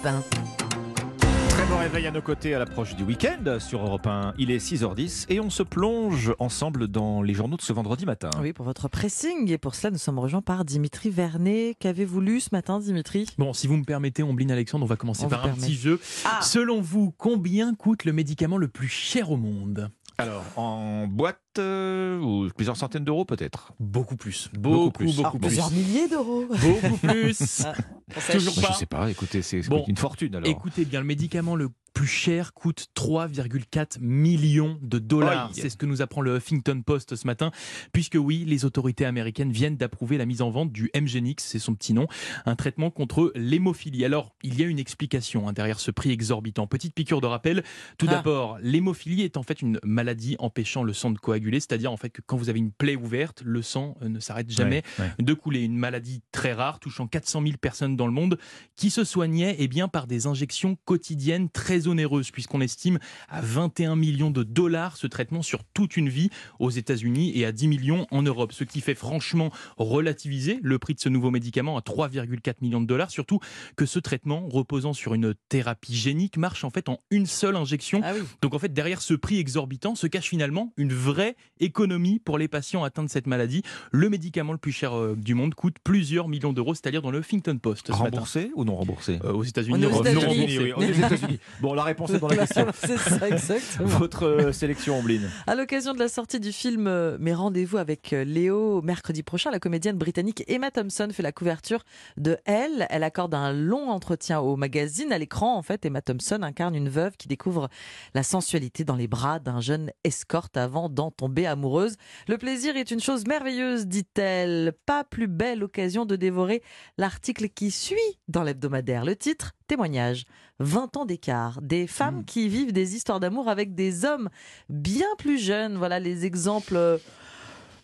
Très bon réveil à nos côtés à l'approche du week-end sur Europe 1. Il est 6h10 et on se plonge ensemble dans les journaux de ce vendredi matin. Oui, pour votre pressing. Et pour cela, nous sommes rejoints par Dimitri Vernet. Qu'avez-vous lu ce matin, Dimitri? Bon, si vous me permettez, Ombline Alexandre, on va commencer On par un permet. petit jeu. Ah. Selon vous, combien coûte le médicament le plus cher au monde? Alors, en boîte, euh, ou plusieurs centaines d'euros peut-être? Beaucoup plus. Beaucoup Beaucoup, plus. beaucoup, Alors, plus. Plusieurs milliers d'euros. Beaucoup plus. Toujours pas. Je sais pas, écoutez, c'est c'est Bon. une fortune alors. Écoutez bien, le médicament le plus cher coûte 3,4 millions de dollars. C'est ce que nous apprend le Huffington Post ce matin, puisque oui, les autorités américaines viennent d'approuver la mise en vente du Mgenix, c'est son petit nom, un traitement contre l'hémophilie. Alors, il y a une explication hein, derrière ce prix exorbitant. Petite piqûre de rappel. Tout Ah. d'abord, l'hémophilie est en fait une maladie empêchant le sang de coaguler, c'est-à-dire en fait que quand vous avez une plaie ouverte, le sang euh, ne s'arrête jamais Ouais, ouais. de couler. Une maladie très rare touchant 400 000 personnes dans le monde qui se soignait eh bien, par des injections quotidiennes très puisqu'on estime à 21 millions de dollars ce traitement sur toute une vie aux États-Unis et à 10 millions en Europe. Ce qui fait franchement relativiser le prix de ce nouveau médicament à 3,4 millions de dollars, surtout que ce traitement, reposant sur une thérapie génique, marche en fait en une seule injection. Ah oui. Donc en fait, derrière ce prix exorbitant se cache finalement une vraie économie pour les patients atteints de cette maladie. Le médicament le plus cher euh, du monde coûte plusieurs millions d'euros, c'est-à-dire dans le Huffington Post ce matin. Remboursé ou non remboursé? Euh, aux États-Unis, est aux non États-Unis, remboursé. oui, on est aux États-Unis. Bon, la réponse est dans la question. C'est ça, exactement. Votre euh, sélection, Ombline. À l'occasion de la sortie du film euh, Mes rendez-vous avec euh, Léo mercredi prochain, la comédienne britannique Emma Thompson fait la couverture de Elle. Elle accorde un long entretien au magazine. À l'écran, en fait, Emma Thompson incarne une veuve qui découvre la sensualité dans les bras d'un jeune escorte avant d'en tomber amoureuse. Le plaisir est une chose merveilleuse, dit-elle. Pas plus belle occasion de dévorer l'article qui suit dans l'hebdomadaire. Le titre Témoignage. 20 ans d'écart. Des femmes Mm. qui vivent des histoires d'amour avec des hommes bien plus jeunes. Voilà les exemples euh,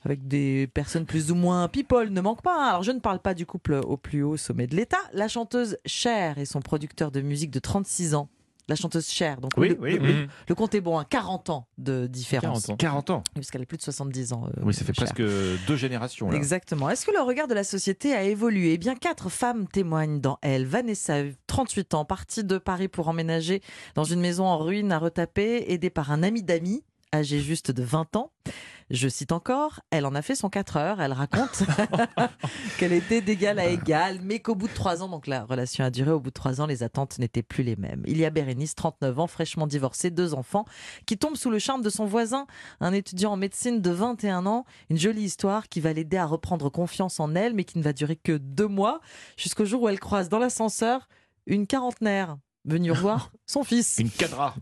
avec des personnes plus ou moins people ne manquent pas. hein. Alors je ne parle pas du couple au plus haut sommet de l'État. La chanteuse Cher et son producteur de musique de 36 ans. La chanteuse Cher. Donc Oui, le, oui, le- oui. Le compte est bon, hein, 40 ans de différence. 40 ans. 40 ans. Puisqu'elle a plus de 70 ans. euh, Oui, ça fait Cher. presque deux générations. Là. Exactement. Est-ce que le regard de la société a évolué? Eh bien, quatre femmes témoignent dans Elle. Vanessa, 38 ans, partie de Paris pour emménager dans une maison en ruine à retaper, aidée par un ami d'amis, âgé juste de 20 ans. Je cite encore, elle en a fait son 4 heures. Elle raconte qu'elle était d'égal à égal, mais qu'au bout de 3 ans, donc la relation a duré, au bout de 3 ans, les attentes n'étaient plus les mêmes. Il y a Bérénice, 39 ans, fraîchement divorcée, deux enfants, qui tombe sous le charme de son voisin, un étudiant en médecine de 21 ans. Une jolie histoire qui va l'aider à reprendre confiance en elle, mais qui ne va durer que deux mois, jusqu'au jour où elle croise dans l'ascenseur une quarantenaire venue voir son fils. Une cadra.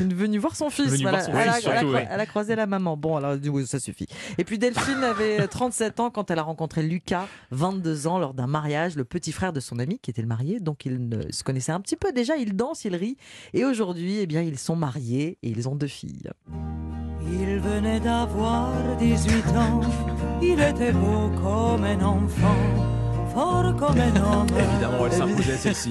Une venue voir son fils. Venue voilà. voir son elle, a, fils, elle a surtout, cro- oui. elle a croisé la maman. Bon, alors du coup, ça suffit. Et puis Delphine avait 37 ans quand elle a rencontré Lucas, 22 ans, lors d'un mariage, le petit frère de son ami qui était le marié. Donc ils ne- se connaissaient un petit peu déjà. Ils dansent, ils rient. Et aujourd'hui, eh bien, ils sont mariés et ils ont deux filles. Il venait d'avoir 18 ans, il était beau comme un enfant, fort comme un homme. Évidemment, elle s'imposait celle-ci.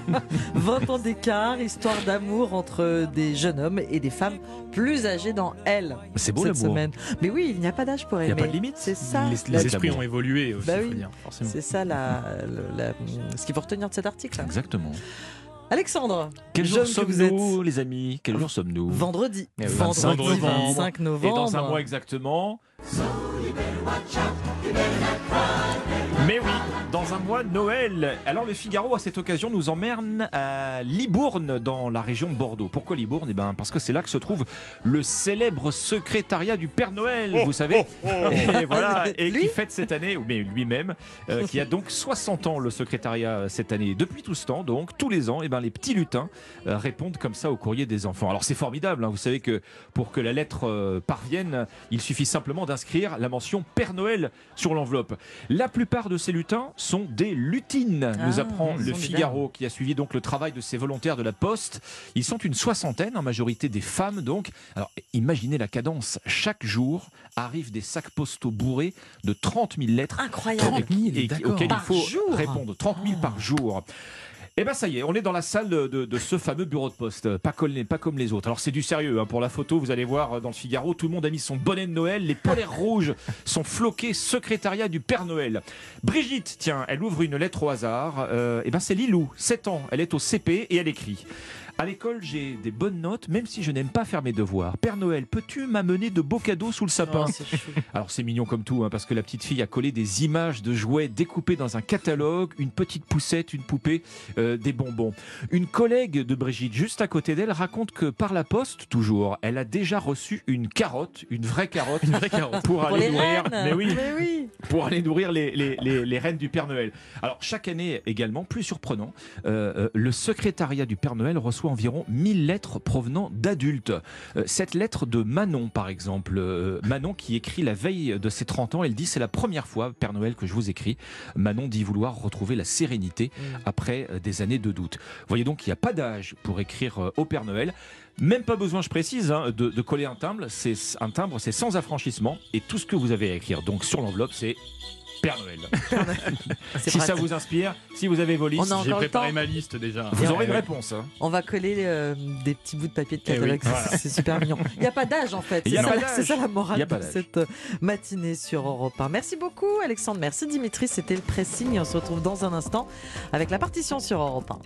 20 ans d'écart, histoire d'amour entre des jeunes hommes et des femmes plus âgées dans Elle. C'est beau cette semaine. Mais oui, il n'y a pas d'âge pour Il aimer. n'y a pas de limite. C'est ça. Les, esprits ont évolué aussi, Bah oui. C'est ça la, la- la- ce qu'il faut retenir de cet article. Exactement. Alexandre, Quel jour sommes-nous, les amis? Quel jour sommes-nous? Vendredi. Eh Vendredi 25 novembre. 25 Et dans un mois exactement. Dans un mois, Noël. Alors le Figaro, à cette occasion, nous emmène à Libourne, dans la région de Bordeaux. Pourquoi Libourne? Eh ben, parce que c'est là que se trouve le célèbre secrétariat du Père Noël, vous savez. Et voilà, et qui fête cette année, mais lui-même, euh, qui a donc 60 ans le secrétariat euh, cette année. Depuis tout ce temps, donc, tous les ans, eh ben, les petits lutins euh, répondent comme ça au courrier des enfants. Alors c'est formidable, hein, vous savez que pour que la lettre euh, parvienne, il suffit simplement d'inscrire la mention Père Noël sur l'enveloppe. La plupart de ces lutins sont des lutines, nous Ah, apprend le Figaro, qui a suivi donc le travail de ces volontaires de la Poste. Ils sont une soixantaine, en majorité des femmes donc. Alors imaginez la cadence, chaque jour arrivent des sacs postaux bourrés de 30 000 lettres Incroyable. 30 000, et d'accord. auxquels il Par faut jour répondre. 30 000 par jour. Eh ben ça y est, on est dans la salle de, de ce fameux bureau de poste, pas comme les, pas comme les autres. Alors c'est du sérieux, hein. pour la photo, vous allez voir euh, dans le Figaro, tout le monde a mis son bonnet de Noël, les polaires rouges sont floqués, secrétariat du Père Noël. Brigitte, tiens, elle ouvre une lettre au hasard, euh, eh ben c'est Lilou, 7 ans, elle est au CP et elle écrit à l'école, j'ai des bonnes notes, même si je n'aime pas faire mes devoirs. Père Noël, peux-tu m'amener de beaux cadeaux sous le sapin Oh. Alors c'est mignon comme tout, hein, parce que la petite fille a collé des images de jouets découpés dans un catalogue, une petite poussette, une poupée, euh, des bonbons. Une collègue de Brigitte, juste à côté d'elle, raconte que par la poste, toujours, elle a déjà reçu une carotte, une vraie carotte, Une vraie carotte. pour, Pour aller les nourrir. Mais oui, Mais oui. pour aller nourrir les, les, les, les reines du Père Noël. Alors chaque année également, plus surprenant, euh, euh, le secrétariat du Père Noël reçoit environ 1000 lettres provenant d'adultes. Euh, cette lettre de Manon, par exemple, euh, Manon qui écrit la veille de ses 30 ans, elle dit c'est la première fois, Père Noël, que je vous écris. Manon dit vouloir retrouver la sérénité après euh, des années de doute. Vous voyez donc qu'il n'y a pas d'âge pour écrire au Père Noël. Même pas besoin, je précise, hein, de, de coller un timbre. C'est un timbre, c'est sans affranchissement et tout ce que vous avez à écrire. Donc sur l'enveloppe, c'est Père Noël. Si ça vous inspire, si vous avez vos listes, J'ai préparé temps. ma liste déjà. vous aurez une réponse. hein. On va coller euh, des petits bouts de papier de Eh oui, catalogue. C'est- voilà. C'est super mignon. Il n'y a pas d'âge en fait. C'est ça, la- ça morale de cette matinée sur Europe 1. Merci beaucoup Alexandre. Merci Dimitri. C'était le pressing. On se retrouve dans un instant avec la partition sur Europe 1.